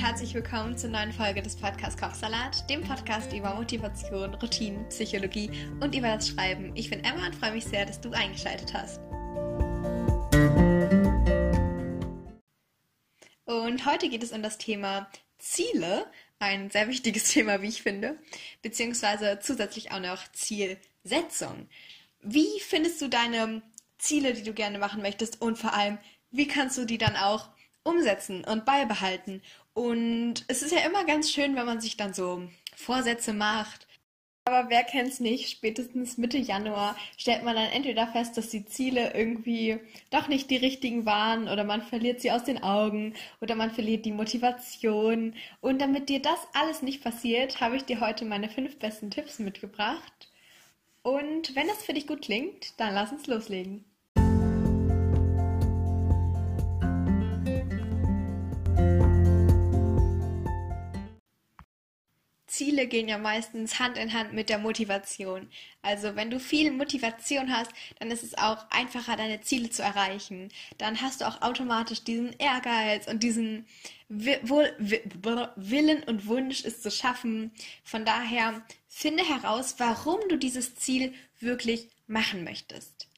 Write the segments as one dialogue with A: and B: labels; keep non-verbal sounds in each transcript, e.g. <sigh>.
A: herzlich willkommen zur neuen Folge des Podcasts Kochsalat, dem Podcast über Motivation, Routinen, Psychologie und über das Schreiben. Ich bin Emma und freue mich sehr, dass du eingeschaltet hast. Und heute geht es um das Thema Ziele, ein sehr wichtiges <laughs> Thema, wie ich finde, beziehungsweise zusätzlich auch noch Zielsetzung. Wie findest du deine Ziele, die du gerne machen möchtest und vor allem, wie kannst du die dann auch umsetzen und beibehalten. Und es ist ja immer ganz schön, wenn man sich dann so Vorsätze macht. Aber wer kennt's nicht? Spätestens Mitte Januar stellt man dann entweder fest, dass die Ziele irgendwie doch nicht die richtigen waren oder man verliert sie aus den Augen oder man verliert die Motivation. Und damit dir das alles nicht passiert, habe ich dir heute meine fünf besten Tipps mitgebracht. Und wenn das für dich gut klingt, dann lass uns loslegen. Ziele gehen ja meistens Hand in Hand mit der Motivation. Also wenn du viel Motivation hast, dann ist es auch einfacher, deine Ziele zu erreichen. Dann hast du auch automatisch diesen Ehrgeiz und diesen Willen und Wunsch, es zu schaffen. Von daher finde heraus, warum du dieses Ziel wirklich machen möchtest.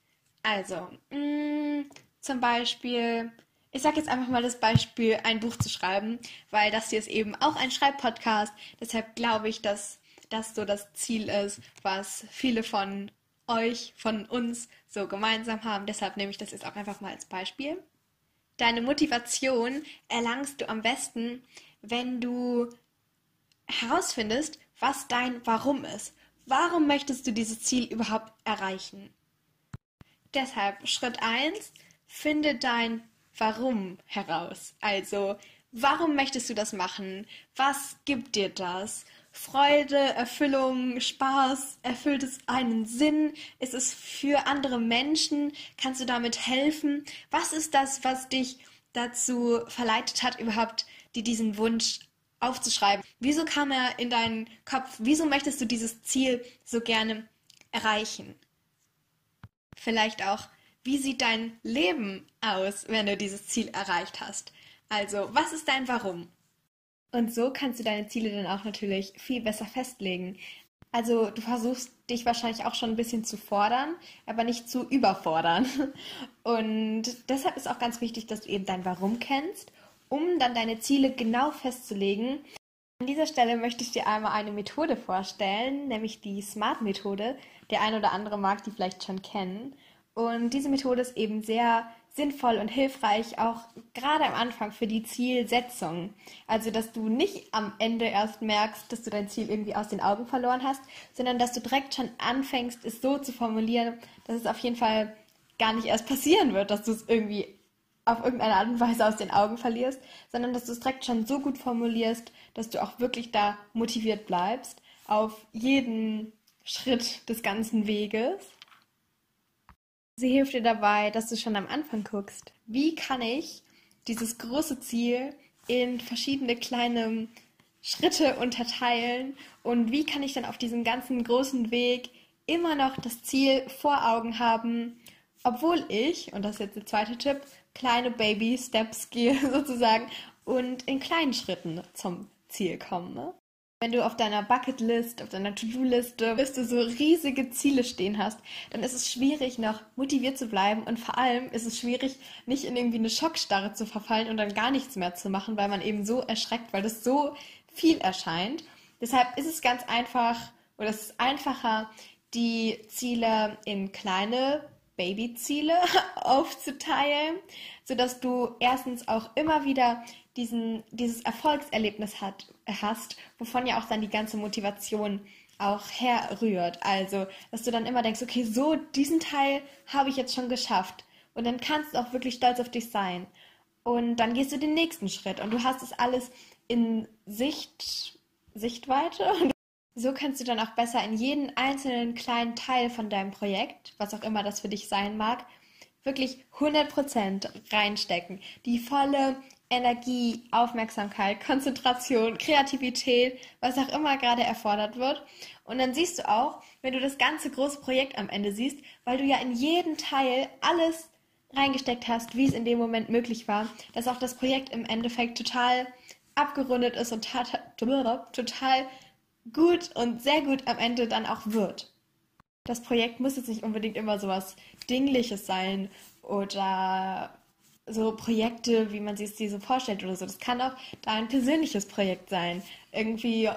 A: Also, mh, mm, zum Beispiel, ich sage jetzt einfach mal das Beispiel, ein Buch zu schreiben, weil das hier ist eben auch ein Schreibpodcast. Deshalb glaube ich, dass das so das Ziel ist, was viele von euch, von uns so gemeinsam haben. Deshalb nehme ich das jetzt auch einfach mal als Beispiel. Deine Motivation erlangst du am besten, wenn du herausfindest, was dein Warum ist. Warum möchtest du dieses Ziel überhaupt erreichen? Deshalb Schritt 1, finde dein Warum heraus. Also, warum möchtest du das machen? Was gibt dir das? Freude, Erfüllung, Spaß, erfüllt es einen Sinn? Ist es für andere Menschen? Kannst du damit helfen? Was ist das, was dich dazu verleitet hat, überhaupt dir diesen Wunsch aufzuschreiben? Wieso kam er in deinen Kopf? Wieso möchtest du dieses Ziel so gerne erreichen? Vielleicht auch, wie sieht dein Leben aus, wenn du dieses Ziel erreicht hast? Also, was ist dein Warum? Und so kannst du deine Ziele dann auch natürlich viel besser festlegen. Also du versuchst dich wahrscheinlich auch schon ein bisschen zu fordern, aber nicht zu überfordern. <laughs> Und deshalb ist auch ganz wichtig, dass du eben dein Warum kennst, um dann deine Ziele genau festzulegen. An dieser Stelle möchte ich dir einmal eine Methode vorstellen, nämlich die SMART-Methode. Der ein oder andere mag die vielleicht schon kennen. Und diese Methode ist eben sehr sinnvoll und hilfreich, auch gerade am Anfang für die Zielsetzung. Also, dass du nicht am Ende erst merkst, dass du dein Ziel irgendwie aus den Augen verloren hast, sondern dass du direkt schon anfängst, es so zu formulieren, dass es auf jeden Fall gar nicht erst passieren wird, dass du es irgendwie auf irgendeine Art und Weise aus den Augen verlierst, sondern dass du es direkt schon so gut formulierst, dass du auch wirklich da motiviert bleibst auf jeden Schritt des ganzen Weges. Sie hilft dir dabei, dass du schon am Anfang guckst, wie kann ich dieses große Ziel in verschiedene kleine Schritte unterteilen und wie kann ich dann auf diesem ganzen großen Weg immer noch das Ziel vor Augen haben, obwohl ich, und das ist jetzt der zweite Tipp, kleine Baby-Steps gehe <laughs> sozusagen und in kleinen Schritten zum Ziel komme. Wenn du auf deiner Bucketlist, auf deiner To-Do-Liste, bis du so riesige Ziele stehen hast, dann ist es schwierig, noch motiviert zu bleiben und vor allem ist es schwierig, nicht in irgendwie eine Schockstarre zu verfallen und dann gar nichts mehr zu machen, weil man eben so erschreckt, weil das so viel erscheint. Deshalb ist es ganz einfach oder es ist einfacher, die Ziele in kleine Babyziele <laughs> aufzuteilen, sodass du erstens auch immer wieder diesen, dieses Erfolgserlebnis hat, hast, wovon ja auch dann die ganze Motivation auch herrührt. Also, dass du dann immer denkst, okay, so, diesen Teil habe ich jetzt schon geschafft. Und dann kannst du auch wirklich stolz auf dich sein. Und dann gehst du den nächsten Schritt und du hast es alles in Sicht, Sichtweite. Und so kannst du dann auch besser in jeden einzelnen kleinen Teil von deinem Projekt, was auch immer das für dich sein mag, wirklich 100% reinstecken. Die volle Energie, Aufmerksamkeit, Konzentration, Kreativität, was auch immer gerade erfordert wird. Und dann siehst du auch, wenn du das ganze große Projekt am Ende siehst, weil du ja in jeden Teil alles reingesteckt hast, wie es in dem Moment möglich war, dass auch das Projekt im Endeffekt total abgerundet ist und total gut und sehr gut am Ende dann auch wird. Das Projekt muss jetzt nicht unbedingt immer so was Dingliches sein oder so Projekte, wie man sich die so vorstellt oder so. Das kann auch dein persönliches Projekt sein. Irgendwie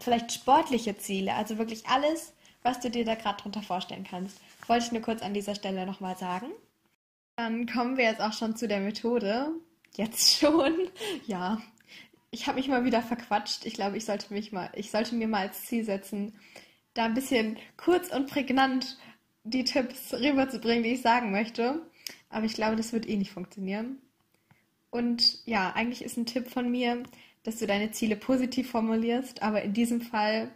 A: vielleicht sportliche Ziele, also wirklich alles, was du dir da gerade drunter vorstellen kannst. Wollte ich nur kurz an dieser Stelle nochmal sagen. Dann kommen wir jetzt auch schon zu der Methode. Jetzt schon. <laughs> Ja. Ich habe mich mal wieder verquatscht. Ich glaube, ich sollte mich mal, ich sollte mir mal als Ziel setzen, da ein bisschen kurz und prägnant die Tipps rüberzubringen, die ich sagen möchte. Aber ich glaube, das wird eh nicht funktionieren. Und ja, eigentlich ist ein Tipp von mir, dass du deine Ziele positiv formulierst, aber in diesem Fall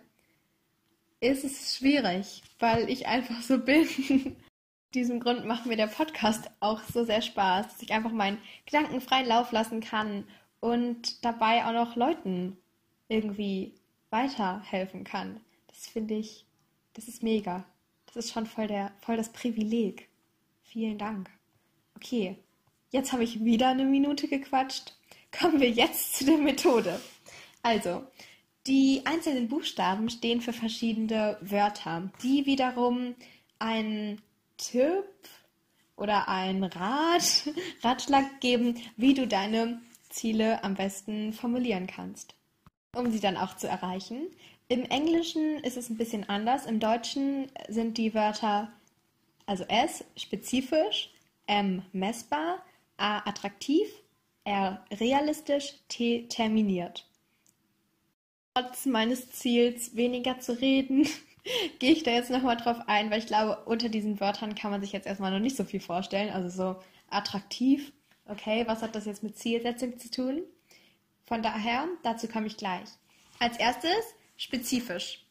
A: ist es schwierig, weil ich einfach so bin. Aus diesem Grund macht mir der Podcast auch so sehr Spaß, dass ich einfach meinen Gedanken freien Lauf lassen kann und dabei auch noch Leuten irgendwie weiterhelfen kann. Das finde ich, das ist mega. Das ist schon voll, der, voll das Privileg. Vielen Dank. Okay, jetzt habe ich wieder eine Minute gequatscht. Kommen wir jetzt zu der Methode. Also, die einzelnen Buchstaben stehen für verschiedene Wörter, die wiederum einen Tipp oder einen Rat, <laughs> Ratschlag geben, wie du deine Ziele am besten formulieren kannst, um sie dann auch zu erreichen. Im Englischen ist es ein bisschen anders. Im Deutschen sind die Wörter also S spezifisch, M messbar, A attraktiv, R realistisch, T terminiert. Trotz meines Ziels, weniger zu reden, <laughs> gehe ich da jetzt nochmal drauf ein, weil ich glaube, unter diesen Wörtern kann man sich jetzt erstmal noch nicht so viel vorstellen. Also so attraktiv, okay, was hat das jetzt mit Zielsetzung zu tun? Von daher, dazu komme ich gleich. Als erstes spezifisch.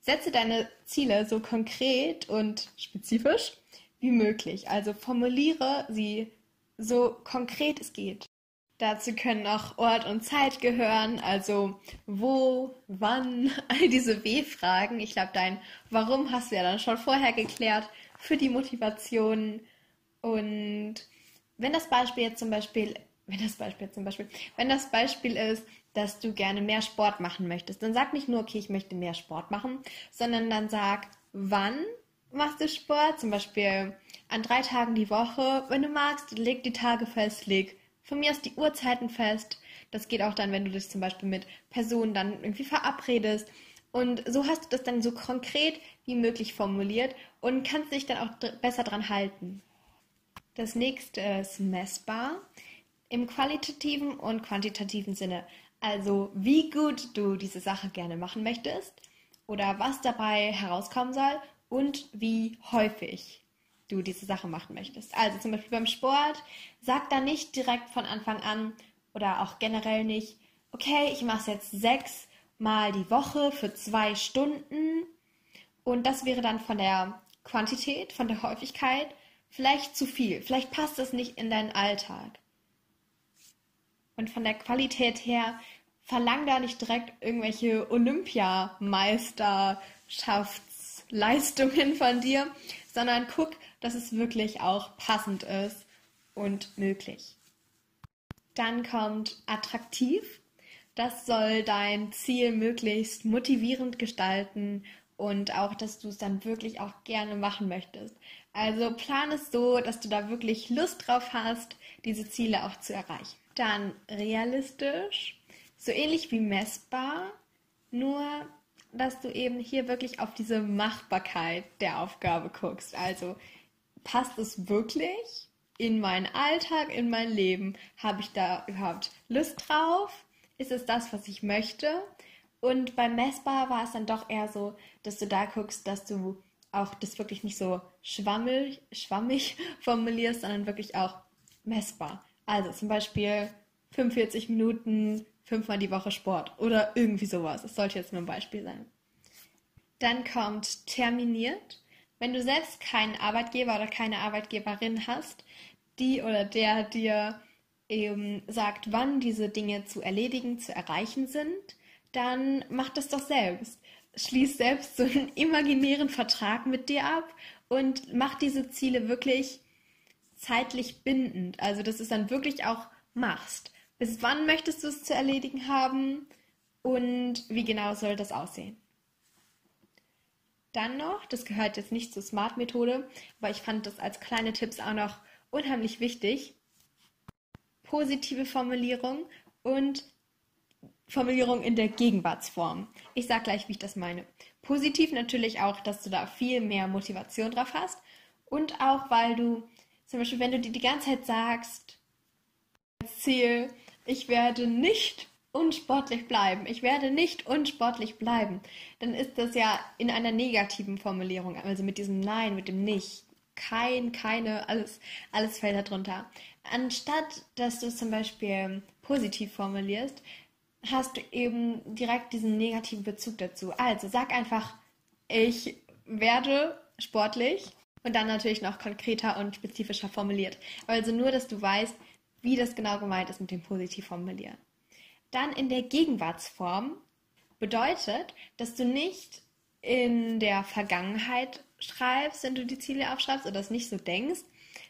A: Setze deine Ziele so konkret und spezifisch wie möglich. Also formuliere sie so konkret es geht. Dazu können auch Ort und Zeit gehören, also wo, wann, <laughs> all diese W-Fragen. Ich glaube, dein Warum hast du ja dann schon vorher geklärt für die Motivation. Und wenn das Beispiel jetzt zum Beispiel, wenn das Beispiel zum Beispiel, wenn das Beispiel ist, dass du gerne mehr Sport machen möchtest, dann sag nicht nur, okay, ich möchte mehr Sport machen, sondern dann sag, wann machst du Sport? Zum Beispiel an drei Tagen die Woche. Wenn du magst, leg die Tage fest, leg von mir aus die Uhrzeiten fest. Das geht auch dann, wenn du dich zum Beispiel mit Personen dann irgendwie verabredest. Und so hast du das dann so konkret wie möglich formuliert und kannst dich dann auch besser dran halten. Das nächste ist messbar im qualitativen und quantitativen Sinne. Also wie gut du diese Sache gerne machen möchtest oder was dabei herauskommen soll und wie häufig du diese Sache machen möchtest. Also zum Beispiel beim Sport, sag da nicht direkt von Anfang an oder auch generell nicht, okay, ich mache es jetzt sechs Mal die Woche für zwei Stunden und das wäre dann von der Quantität, von der Häufigkeit vielleicht zu viel. Vielleicht passt das nicht in deinen Alltag. Und von der Qualität her verlang da nicht direkt irgendwelche Olympiameisterschaftsleistungen von dir, sondern guck, dass es wirklich auch passend ist und möglich. Dann kommt attraktiv. Das soll dein Ziel möglichst motivierend gestalten und auch, dass du es dann wirklich auch gerne machen möchtest. Also plan es so, dass du da wirklich Lust drauf hast, diese Ziele auch zu erreichen. Dann realistisch, so ähnlich wie messbar, nur dass du eben hier wirklich auf diese Machbarkeit der Aufgabe guckst. Also passt es wirklich in meinen Alltag, in mein Leben? Habe ich da überhaupt Lust drauf? Ist es das, was ich möchte? Und beim Messbar war es dann doch eher so, dass du da guckst, dass du auch das wirklich nicht so schwammig, schwammig <laughs> formulierst, sondern wirklich auch messbar. Also zum Beispiel 45 Minuten, fünfmal die Woche Sport oder irgendwie sowas. Das sollte jetzt nur ein Beispiel sein. Dann kommt terminiert. Wenn du selbst keinen Arbeitgeber oder keine Arbeitgeberin hast, die oder der dir eben sagt, wann diese Dinge zu erledigen, zu erreichen sind, dann mach das doch selbst. Schließ selbst so einen imaginären Vertrag mit dir ab und mach diese Ziele wirklich zeitlich bindend. Also, dass du es dann wirklich auch machst. Bis wann möchtest du es zu erledigen haben? Und wie genau soll das aussehen? Dann noch, das gehört jetzt nicht zur Smart-Methode, aber ich fand das als kleine Tipps auch noch unheimlich wichtig. Positive Formulierung und Formulierung in der Gegenwartsform. Ich sage gleich, wie ich das meine. Positiv natürlich auch, dass du da viel mehr Motivation drauf hast und auch, weil du zum Beispiel, wenn du dir die ganze Zeit sagst, als Ziel, ich werde nicht unsportlich bleiben, ich werde nicht unsportlich bleiben, dann ist das ja in einer negativen Formulierung, also mit diesem Nein, mit dem Nicht. Kein, keine, alles, alles fällt darunter. Anstatt, dass du es zum Beispiel positiv formulierst, hast du eben direkt diesen negativen Bezug dazu. Also sag einfach, ich werde sportlich und dann natürlich noch konkreter und spezifischer formuliert. Also nur, dass du weißt, wie das genau gemeint ist mit dem positiv formulieren. Dann in der Gegenwartsform bedeutet, dass du nicht in der Vergangenheit schreibst, wenn du die Ziele aufschreibst oder das nicht so denkst,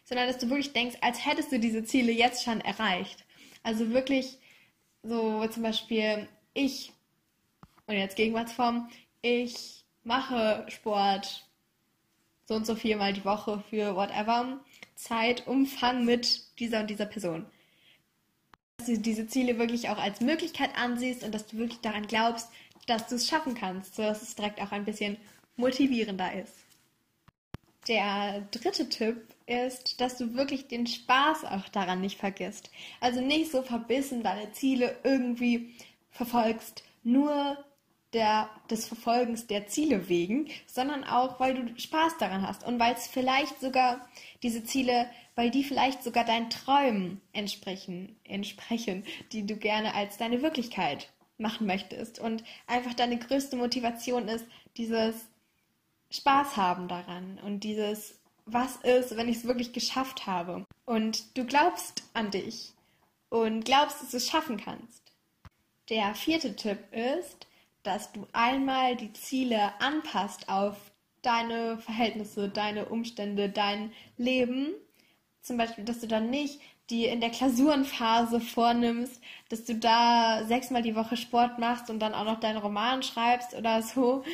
A: sondern dass du wirklich denkst, als hättest du diese Ziele jetzt schon erreicht. Also wirklich so zum Beispiel ich, und jetzt Gegenwartsform, ich mache Sport so und so viermal die Woche für whatever, Zeitumfang mit dieser und dieser Person. Dass du diese Ziele wirklich auch als Möglichkeit ansiehst und dass du wirklich daran glaubst, dass du es schaffen kannst, sodass es direkt auch ein bisschen motivierender ist. Der dritte Tipp ist, dass du wirklich den Spaß auch daran nicht vergisst. Also nicht so verbissen deine Ziele irgendwie verfolgst, nur der, des Verfolgens der Ziele wegen, sondern auch, weil du Spaß daran hast und weil es vielleicht sogar diese Ziele, weil die vielleicht sogar deinen Träumen entsprechen, entsprechen, die du gerne als deine Wirklichkeit machen möchtest und einfach deine größte Motivation ist, dieses Spaß haben daran und dieses was ist, wenn ich es wirklich geschafft habe. Und du glaubst an dich und glaubst, dass du es schaffen kannst. Der vierte Tipp ist, dass du einmal die Ziele anpasst auf deine Verhältnisse, deine Umstände, dein Leben. Zum Beispiel, dass du dann nicht die in der Klausurenphase vornimmst, dass du da sechsmal die Woche Sport machst und dann auch noch deinen Roman schreibst oder so,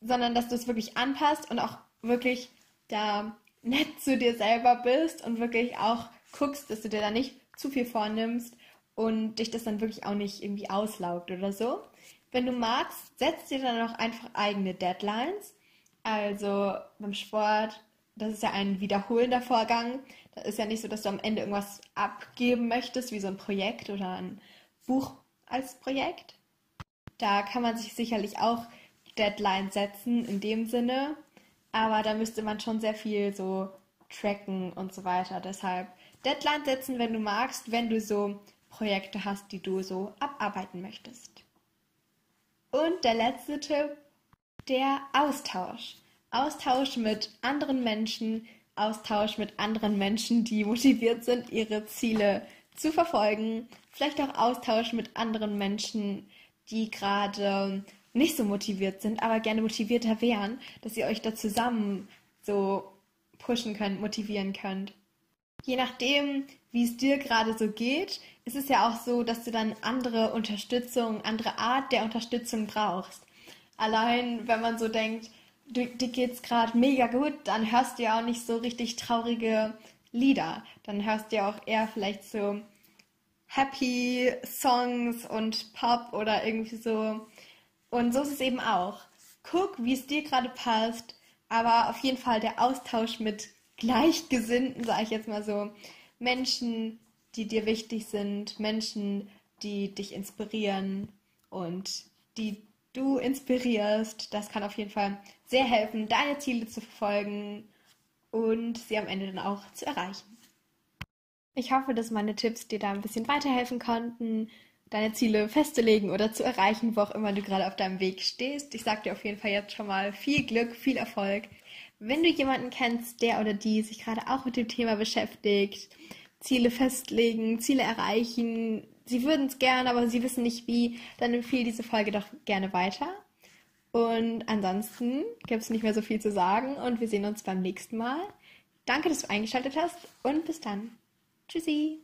A: sondern dass du es wirklich anpasst und auch wirklich da nett zu dir selber bist und wirklich auch guckst, dass du dir da nicht zu viel vornimmst und dich das dann wirklich auch nicht irgendwie auslaugt oder so. Wenn du magst, setz dir dann auch einfach eigene Deadlines. Also beim Sport, das ist ja ein wiederholender Vorgang. Da ist ja nicht so, dass du am Ende irgendwas abgeben möchtest, wie so ein Projekt oder ein Buch als Projekt. Da kann man sich sicherlich auch Deadlines setzen in dem Sinne, aber da müsste man schon sehr viel so tracken und so weiter. Deshalb Deadline setzen, wenn du magst, wenn du so Projekte hast, die du so abarbeiten möchtest. Und der letzte Tipp, der Austausch. Austausch mit anderen Menschen, Austausch mit anderen Menschen, die motiviert sind, ihre Ziele zu verfolgen. Vielleicht auch Austausch mit anderen Menschen, die gerade nicht so motiviert sind, aber gerne motivierter wären, dass ihr euch da zusammen so pushen könnt, motivieren könnt. Je nachdem, wie es dir gerade so geht, ist es ja auch so, dass du dann andere Unterstützung, andere Art der Unterstützung brauchst. Allein, wenn man so denkt, du, dir geht's gerade mega gut, dann hörst du ja auch nicht so richtig traurige Lieder. Dann hörst du ja auch eher vielleicht so Happy Songs und Pop oder irgendwie so und so ist es eben auch. Guck, wie es dir gerade passt, aber auf jeden Fall der Austausch mit Gleichgesinnten, sage ich jetzt mal so, Menschen, die dir wichtig sind, Menschen, die dich inspirieren und die du inspirierst, das kann auf jeden Fall sehr helfen, deine Ziele zu verfolgen und sie am Ende dann auch zu erreichen. Ich hoffe, dass meine Tipps dir da ein bisschen weiterhelfen konnten deine Ziele festzulegen oder zu erreichen, wo auch immer du gerade auf deinem Weg stehst. Ich sage dir auf jeden Fall jetzt schon mal viel Glück, viel Erfolg. Wenn du jemanden kennst, der oder die sich gerade auch mit dem Thema beschäftigt, Ziele festlegen, Ziele erreichen, sie würden es gerne, aber sie wissen nicht wie, dann empfehle diese Folge doch gerne weiter. Und ansonsten gibt es nicht mehr so viel zu sagen und wir sehen uns beim nächsten Mal. Danke, dass du eingeschaltet hast und bis dann. Tschüssi.